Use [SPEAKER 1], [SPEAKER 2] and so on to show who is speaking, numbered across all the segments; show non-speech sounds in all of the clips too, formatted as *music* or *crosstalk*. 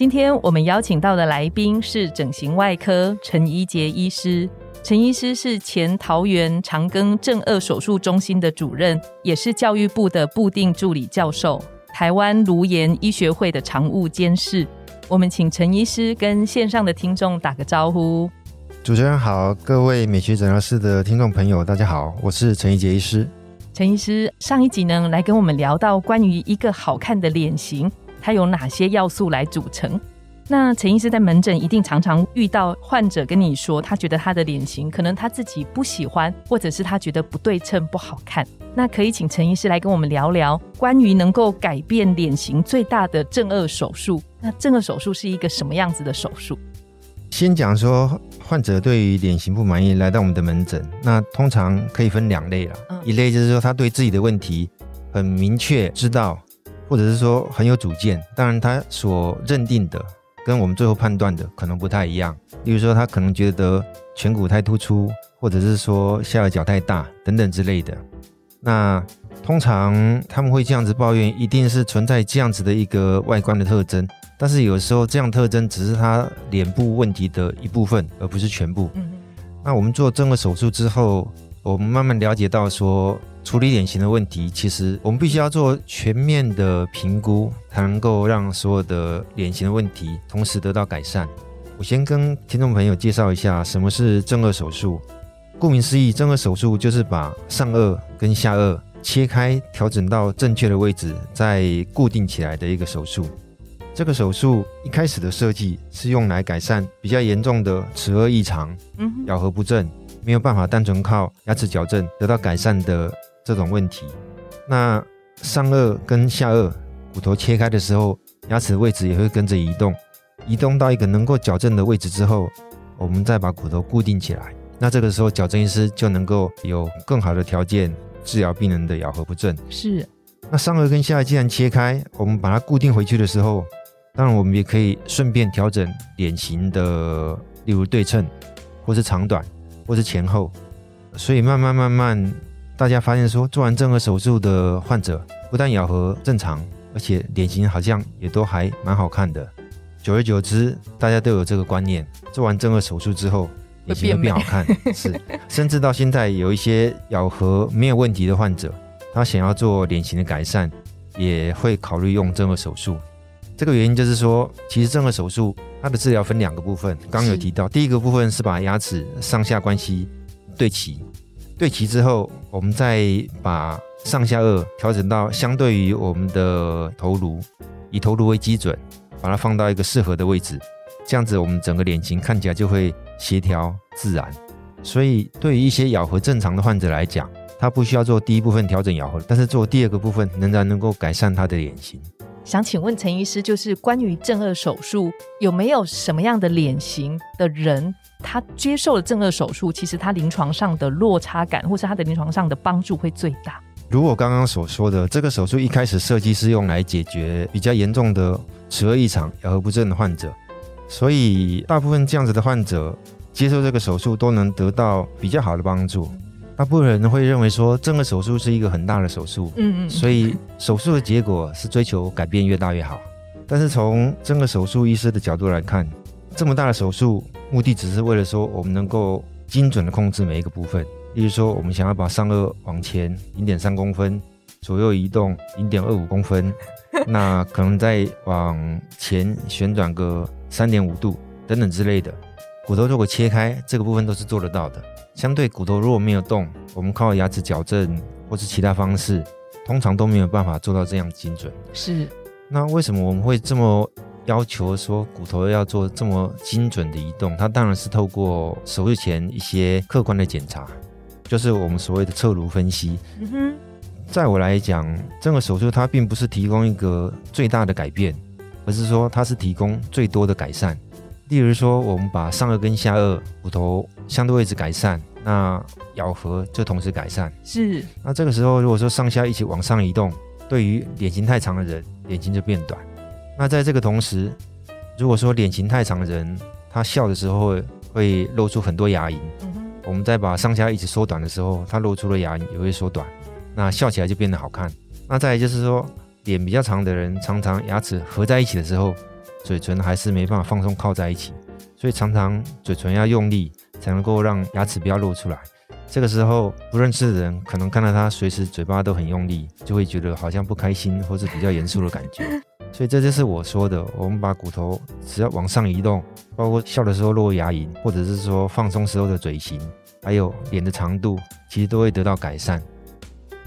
[SPEAKER 1] 今天我们邀请到的来宾是整形外科陈怡杰医师。陈医师是前桃园长庚正二手术中心的主任，也是教育部的部定助理教授，台湾颅炎医学会的常务监事。我们请陈医师跟线上的听众打个招呼。
[SPEAKER 2] 主持人好，各位美学诊疗室的听众朋友，大家好，我是陈怡杰医师。
[SPEAKER 1] 陈医师上一集呢，来跟我们聊到关于一个好看的脸型。它有哪些要素来组成？那陈医师在门诊一定常常遇到患者跟你说，他觉得他的脸型可能他自己不喜欢，或者是他觉得不对称不好看。那可以请陈医师来跟我们聊聊关于能够改变脸型最大的正颚手术。那正颚手术是一个什么样子的手术？
[SPEAKER 2] 先讲说患者对于脸型不满意来到我们的门诊，那通常可以分两类了。一类就是说他对自己的问题很明确知道。或者是说很有主见，当然他所认定的跟我们最后判断的可能不太一样。例如说，他可能觉得颧骨太突出，或者是说下颚角太大等等之类的。那通常他们会这样子抱怨，一定是存在这样子的一个外观的特征。但是有时候这样特征只是他脸部问题的一部分，而不是全部。那我们做正颌手术之后，我们慢慢了解到说。处理脸型的问题，其实我们必须要做全面的评估，才能够让所有的脸型的问题同时得到改善。我先跟听众朋友介绍一下什么是正颚手术。顾名思义，正颚手术就是把上颚跟下颚切开，调整到正确的位置，再固定起来的一个手术。这个手术一开始的设计是用来改善比较严重的齿颚异常、咬合不正，没有办法单纯靠牙齿矫正得到改善的。这种问题，那上颚跟下颚骨头切开的时候，牙齿位置也会跟着移动，移动到一个能够矫正的位置之后，我们再把骨头固定起来。那这个时候，矫正医师就能够有更好的条件治疗病人的咬合不正。
[SPEAKER 1] 是。
[SPEAKER 2] 那上颚跟下颚既然切开，我们把它固定回去的时候，当然我们也可以顺便调整脸型的，例如对称，或是长短，或是前后。所以慢慢慢慢。大家发现说，做完正颌手术的患者不但咬合正常，而且脸型好像也都还蛮好看的。久而久之，大家都有这个观念：做完正颌手术之后，脸型会变好看。是，甚至到现在有一些咬合没有问题的患者，他想要做脸型的改善，也会考虑用正颌手术。这个原因就是说，其实正颌手术它的治疗分两个部分，刚有提到，第一个部分是把牙齿上下关系对齐。对齐之后，我们再把上下颚调整到相对于我们的头颅，以头颅为基准，把它放到一个适合的位置，这样子我们整个脸型看起来就会协调自然。所以对于一些咬合正常的患者来讲，他不需要做第一部分调整咬合，但是做第二个部分仍然能够改善他的脸型。
[SPEAKER 1] 想请问陈医师，就是关于正颚手术，有没有什么样的脸型的人？他接受了正颚手术，其实他临床上的落差感，或是他的临床上的帮助会最大。
[SPEAKER 2] 如我刚刚所说的，这个手术一开始设计是用来解决比较严重的齿颚异常、咬合不正的患者，所以大部分这样子的患者接受这个手术都能得到比较好的帮助。大部分人会认为说，正颚手术是一个很大的手术，嗯嗯，所以手术的结果是追求改变越大越好。但是从正颚手术医师的角度来看，这么大的手术。目的只是为了说，我们能够精准的控制每一个部分。例如说，我们想要把上颚往前零点三公分，左右移动零点二五公分，*laughs* 那可能再往前旋转个三点五度等等之类的。骨头如果切开，这个部分都是做得到的。相对骨头如果没有动，我们靠牙齿矫正或是其他方式，通常都没有办法做到这样精准。
[SPEAKER 1] 是。
[SPEAKER 2] 那为什么我们会这么？要求说骨头要做这么精准的移动，它当然是透过手术前一些客观的检查，就是我们所谓的侧颅分析。嗯哼，在我来讲，这个手术它并不是提供一个最大的改变，而而是说它是提供最多的改善。例如说，我们把上颚跟下颚骨头相对位置改善，那咬合就同时改善。
[SPEAKER 1] 是。
[SPEAKER 2] 那这个时候，如果说上下一起往上移动，对于脸型太长的人，脸型就变短。那在这个同时，如果说脸型太长的人，他笑的时候会露出很多牙龈。我们再把上下一起缩短的时候，他露出的牙龈也会缩短，那笑起来就变得好看。那再来就是说，脸比较长的人，常常牙齿合在一起的时候，嘴唇还是没办法放松靠在一起，所以常常嘴唇要用力才能够让牙齿不要露出来。这个时候不认识的人可能看到他随时嘴巴都很用力，就会觉得好像不开心或是比较严肃的感觉。*laughs* 所以这就是我说的，我们把骨头只要往上移动，包括笑的时候露牙龈，或者是说放松时候的嘴型，还有脸的长度，其实都会得到改善。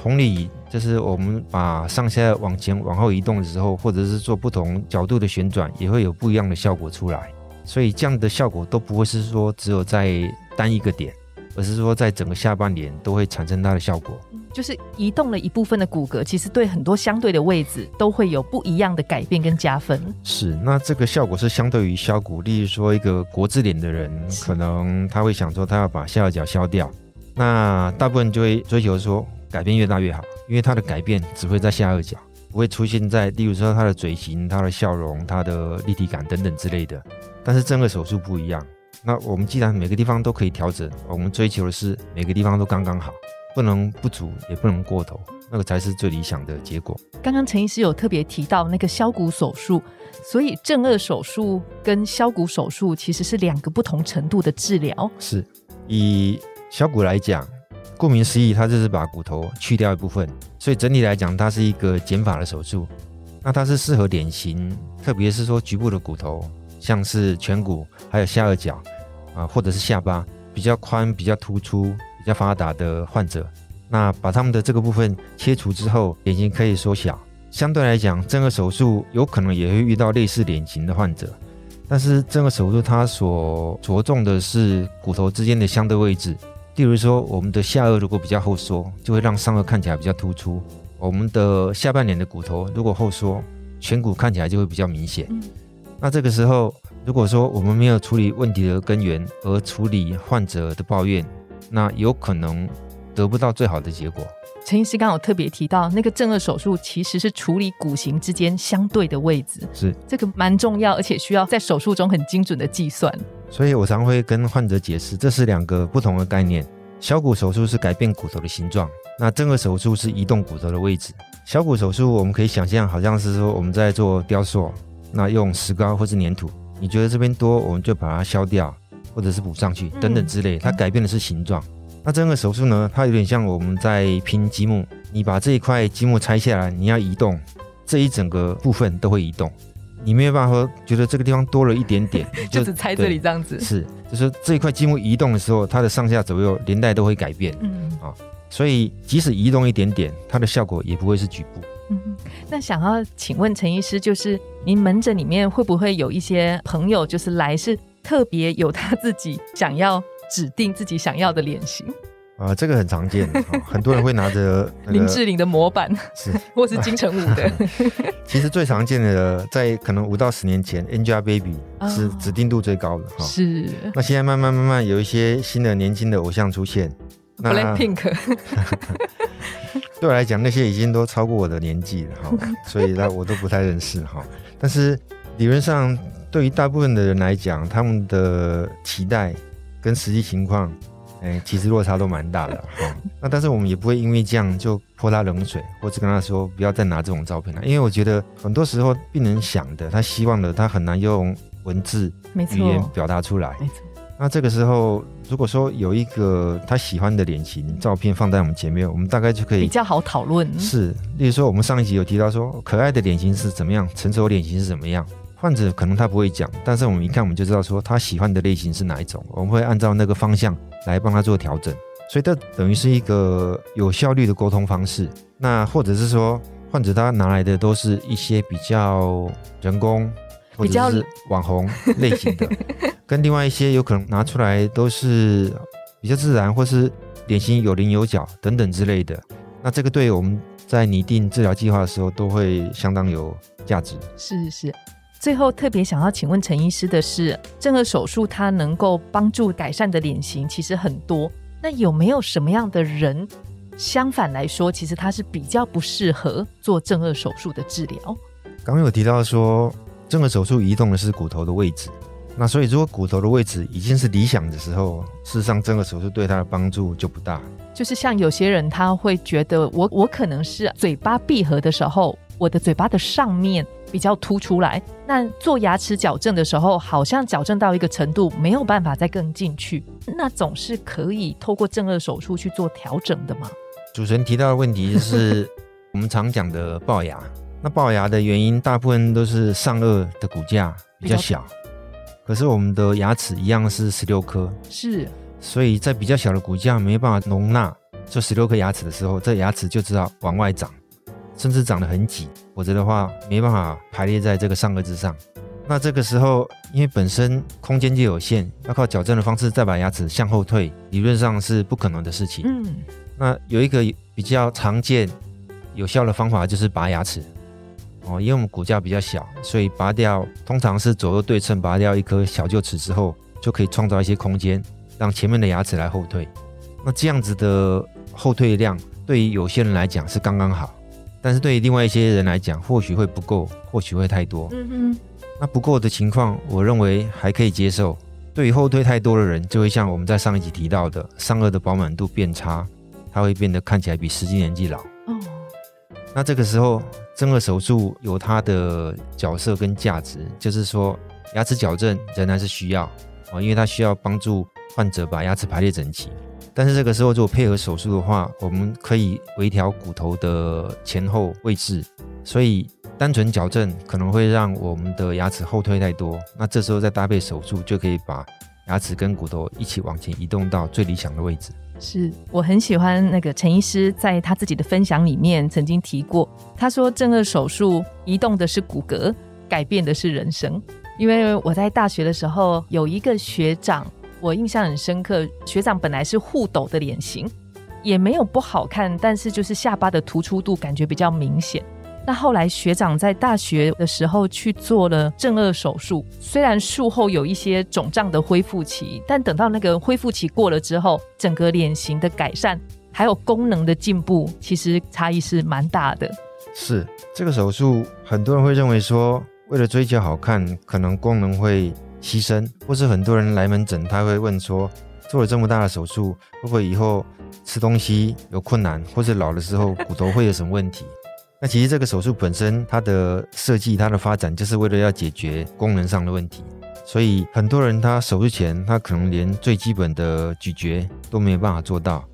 [SPEAKER 2] 同理，就是我们把上下往前往后移动的时候，或者是做不同角度的旋转，也会有不一样的效果出来。所以这样的效果都不会是说只有在单一个点。而是说，在整个下半年都会产生它的效果，
[SPEAKER 1] 就是移动了一部分的骨骼，其实对很多相对的位置都会有不一样的改变跟加分。
[SPEAKER 2] 是，那这个效果是相对于削骨，例如说一个国字脸的人，可能他会想说他要把下颚角削掉，那大部分就会追求说改变越大越好，因为它的改变只会在下颚角，不会出现在例如说他的嘴型、他的笑容、他的立体感等等之类的。但是正颌手术不一样。那我们既然每个地方都可以调整，我们追求的是每个地方都刚刚好，不能不足，也不能过头，那个才是最理想的结果。
[SPEAKER 1] 刚刚陈医师有特别提到那个削骨手术，所以正颚手术跟削骨手术其实是两个不同程度的治疗。
[SPEAKER 2] 是以削骨来讲，顾名思义，它就是把骨头去掉一部分，所以整体来讲，它是一个减法的手术。那它是适合脸型，特别是说局部的骨头。像是颧骨，还有下颚角，啊，或者是下巴比较宽、比较突出、比较发达的患者，那把他们的这个部分切除之后，脸型可以缩小。相对来讲，正颌手术有可能也会遇到类似脸型的患者，但是正颌手术它所着重的是骨头之间的相对位置。例如说，我们的下颚如果比较后缩，就会让上颚看起来比较突出；我们的下半脸的骨头如果后缩，颧骨看起来就会比较明显。那这个时候，如果说我们没有处理问题的根源，而处理患者的抱怨，那有可能得不到最好的结果。
[SPEAKER 1] 陈医师刚好特别提到，那个正颚手术其实是处理骨形之间相对的位置，
[SPEAKER 2] 是
[SPEAKER 1] 这个蛮重要，而且需要在手术中很精准的计算。
[SPEAKER 2] 所以我常会跟患者解释，这是两个不同的概念。小骨手术是改变骨头的形状，那正颌手术是移动骨头的位置。小骨手术我们可以想象，好像是说我们在做雕塑。那用石膏或是粘土，你觉得这边多，我们就把它削掉，或者是补上去等等之类。它改变的是形状。那这个手术呢，它有点像我们在拼积木，你把这一块积木拆下来，你要移动，这一整个部分都会移动。你没有办法说觉得这个地方多了一点点，*laughs*
[SPEAKER 1] 就只拆这里这样子。
[SPEAKER 2] 是，就是这一块积木移动的时候，它的上下左右连带都会改变。嗯啊，所以即使移动一点点，它的效果也不会是局部。嗯，
[SPEAKER 1] 那想要请问陈医师，就是您门诊里面会不会有一些朋友，就是来是特别有他自己想要指定自己想要的脸型？
[SPEAKER 2] 啊，这个很常见，*laughs* 很多人会拿着
[SPEAKER 1] 林志玲的模板，是或是金城武的。*laughs*
[SPEAKER 2] 其实最常见的，在可能五到十年前，Angelababy 是指定度最高的
[SPEAKER 1] 哈。是。
[SPEAKER 2] 那现在慢慢慢慢有一些新的年轻的偶像出现
[SPEAKER 1] ，Blackpink。*laughs*
[SPEAKER 2] 对我来讲，那些已经都超过我的年纪了哈，*laughs* 所以呢，我都不太认识哈。但是理论上，对于大部分的人来讲，他们的期待跟实际情况，哎，其实落差都蛮大的哈。那但是我们也不会因为这样就泼他冷水，或者跟他说不要再拿这种照片了，因为我觉得很多时候病人想的，他希望的，他很难用文字语言表达出来。那这个时候，如果说有一个他喜欢的脸型照片放在我们前面，我们大概就可以
[SPEAKER 1] 比较好讨论。
[SPEAKER 2] 是，例如说我们上一集有提到说，可爱的脸型是怎么样，成熟脸型是怎么样。患者可能他不会讲，但是我们一看我们就知道说他喜欢的类型是哪一种，我们会按照那个方向来帮他做调整。所以这等于是一个有效率的沟通方式。那或者是说，患者他拿来的都是一些比较人工。或者是网红类型的，*laughs* *laughs* *laughs* 跟另外一些有可能拿出来都是比较自然，或是脸型有棱有角等等之类的。那这个对我们在拟定治疗计划的时候都会相当有价值。
[SPEAKER 1] 是是，最后特别想要请问陈医师的是，正颌手术它能够帮助改善的脸型其实很多，那有没有什么样的人，相反来说，其实他是比较不适合做正颌手术的治疗？
[SPEAKER 2] 刚刚有提到说，正颌手术移动的是骨头的位置，那所以如果骨头的位置已经是理想的时候，事实上正颌手术对他的帮助就不大。
[SPEAKER 1] 就是像有些人他会觉得，我我可能是嘴巴闭合的时候，我的嘴巴的上面。比较凸出来，那做牙齿矫正的时候，好像矫正到一个程度，没有办法再更进去，那总是可以透过正颚手术去做调整的嘛？
[SPEAKER 2] 主持人提到的问题是 *laughs* 我们常讲的龅牙，那龅牙的原因大部分都是上颚的骨架比较小，可是我们的牙齿一样是十六颗，
[SPEAKER 1] 是，
[SPEAKER 2] 所以在比较小的骨架没办法容纳这十六颗牙齿的时候，这牙齿就知道往外长。甚至长得很挤，否则的话没办法排列在这个上颚之上。那这个时候，因为本身空间就有限，要靠矫正的方式再把牙齿向后退，理论上是不可能的事情。嗯，那有一个比较常见、有效的方法就是拔牙齿。哦，因为我们骨架比较小，所以拔掉通常是左右对称，拔掉一颗小臼齿之后，就可以创造一些空间，让前面的牙齿来后退。那这样子的后退量，对于有些人来讲是刚刚好。但是对于另外一些人来讲，或许会不够，或许会太多。嗯哼，那不够的情况，我认为还可以接受。对于后退太多的人，就会像我们在上一集提到的，上颚的饱满度变差，它会变得看起来比实际年纪老。哦，那这个时候，正颌手术有它的角色跟价值，就是说牙齿矫正仍然是需要啊，因为它需要帮助患者把牙齿排列整齐。但是这个时候，如果配合手术的话，我们可以微调骨头的前后位置，所以单纯矫正可能会让我们的牙齿后退太多。那这时候再搭配手术，就可以把牙齿跟骨头一起往前移动到最理想的位置。
[SPEAKER 1] 是我很喜欢那个陈医师在他自己的分享里面曾经提过，他说正颚手术移动的是骨骼，改变的是人生。因为我在大学的时候有一个学长。我印象很深刻，学长本来是护斗的脸型，也没有不好看，但是就是下巴的突出度感觉比较明显。那后来学长在大学的时候去做了正颚手术，虽然术后有一些肿胀的恢复期，但等到那个恢复期过了之后，整个脸型的改善还有功能的进步，其实差异是蛮大的。
[SPEAKER 2] 是这个手术，很多人会认为说，为了追求好看，可能功能会。牺牲，或是很多人来门诊，他会问说，做了这么大的手术，会不会以后吃东西有困难，或者老的时候骨头会有什么问题？那其实这个手术本身，它的设计、它的发展，就是为了要解决功能上的问题。所以很多人他手术前，他可能连最基本的咀嚼都没有办法做到。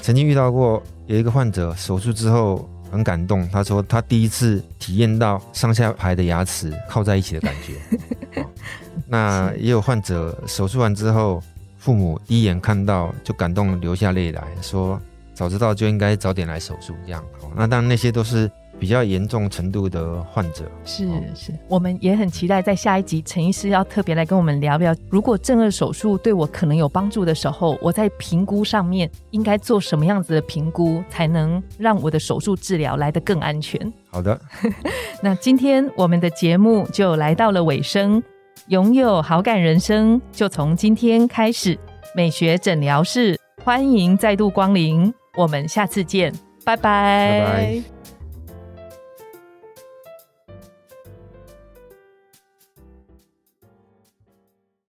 [SPEAKER 2] 曾经遇到过有一个患者，手术之后很感动，他说他第一次体验到上下排的牙齿靠在一起的感觉。*laughs* 那也有患者手术完之后，父母第一眼看到就感动流下泪来说：“早知道就应该早点来手术。”这样，那当然那些都是比较严重程度的患者。
[SPEAKER 1] 是是，我们也很期待在下一集陈医师要特别来跟我们聊聊，如果正颌手术对我可能有帮助的时候，我在评估上面应该做什么样子的评估，才能让我的手术治疗来得更安全。*laughs*
[SPEAKER 2] 好的，*laughs*
[SPEAKER 1] 那今天我们的节目就来到了尾声。拥有好感人生，就从今天开始。美学诊疗室欢迎再度光临，我们下次见，拜拜。